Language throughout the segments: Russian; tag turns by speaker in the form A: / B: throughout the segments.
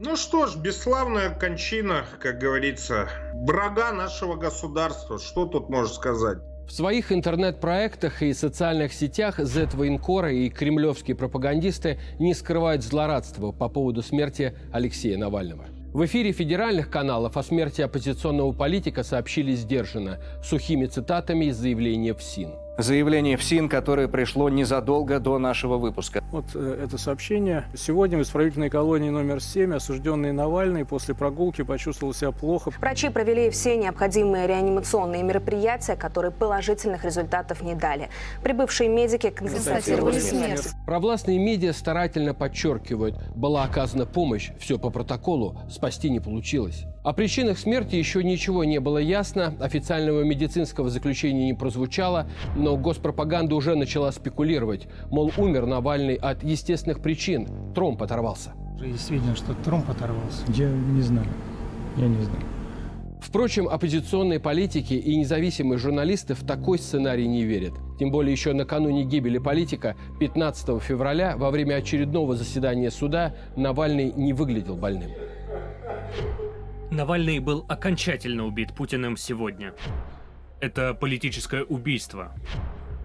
A: Ну что ж, бесславная кончина, как говорится, врага нашего государства. Что тут можно сказать?
B: В своих интернет-проектах и социальных сетях Z-военкоры и кремлевские пропагандисты не скрывают злорадства по поводу смерти Алексея Навального. В эфире федеральных каналов о смерти оппозиционного политика сообщили сдержанно, сухими цитатами из заявления ФСИН.
C: Заявление ФСИН, которое пришло незадолго до нашего выпуска.
D: Вот э, это сообщение. Сегодня в исправительной колонии номер 7 осужденный Навальный после прогулки почувствовал себя плохо.
E: Врачи провели все необходимые реанимационные мероприятия, которые положительных результатов не дали. Прибывшие медики констатировали смерть.
B: Провластные медиа старательно подчеркивают, была оказана помощь, все по протоколу, спасти не получилось. О причинах смерти еще ничего не было ясно, официального медицинского заключения не прозвучало, но госпропаганда уже начала спекулировать, мол, умер Навальный от естественных причин, тромб оторвался.
F: Есть сведения, что тромб оторвался. Я не знаю. Я не знаю.
B: Впрочем, оппозиционные политики и независимые журналисты в такой сценарий не верят. Тем более еще накануне гибели политика 15 февраля во время очередного заседания суда Навальный не выглядел больным.
G: Навальный был окончательно убит Путиным сегодня. Это политическое убийство.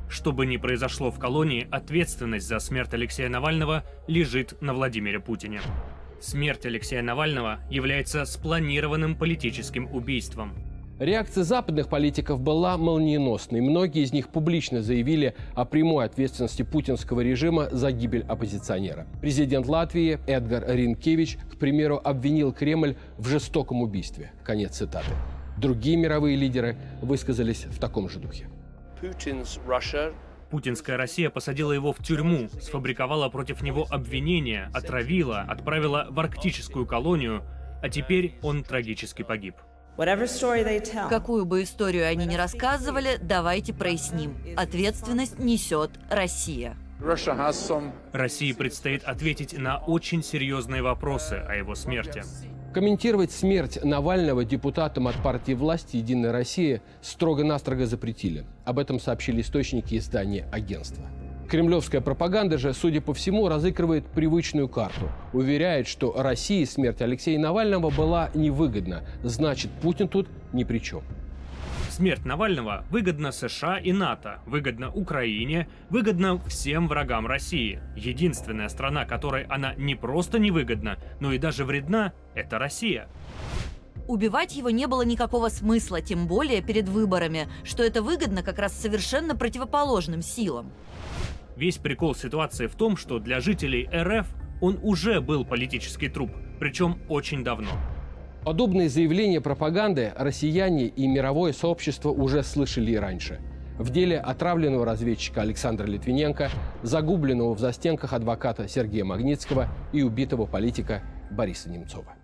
G: Что бы ни произошло в колонии, ответственность за смерть Алексея Навального лежит на Владимире Путине. Смерть Алексея Навального является спланированным политическим убийством.
B: Реакция западных политиков была молниеносной. Многие из них публично заявили о прямой ответственности путинского режима за гибель оппозиционера. Президент Латвии Эдгар Ринкевич, к примеру, обвинил Кремль в жестоком убийстве. Конец цитаты. Другие мировые лидеры высказались в таком же духе.
G: Путинская Россия посадила его в тюрьму, сфабриковала против него обвинения, отравила, отправила в арктическую колонию, а теперь он трагически погиб.
H: Какую бы историю они ни рассказывали, давайте проясним. Ответственность несет Россия.
G: России предстоит ответить на очень серьезные вопросы о его смерти.
B: Комментировать смерть Навального депутатам от партии власти «Единая Россия» строго-настрого запретили. Об этом сообщили источники издания агентства. Кремлевская пропаганда же, судя по всему, разыгрывает привычную карту. Уверяет, что России смерть Алексея Навального была невыгодна. Значит, Путин тут ни при чем.
G: Смерть Навального выгодна США и НАТО, выгодна Украине, выгодна всем врагам России. Единственная страна, которой она не просто невыгодна, но и даже вредна, это Россия.
H: Убивать его не было никакого смысла, тем более перед выборами, что это выгодно как раз совершенно противоположным силам.
G: Весь прикол ситуации в том, что для жителей РФ он уже был политический труп, причем очень давно.
B: Подобные заявления пропаганды россияне и мировое сообщество уже слышали и раньше. В деле отравленного разведчика Александра Литвиненко, загубленного в застенках адвоката Сергея Магнитского и убитого политика Бориса Немцова.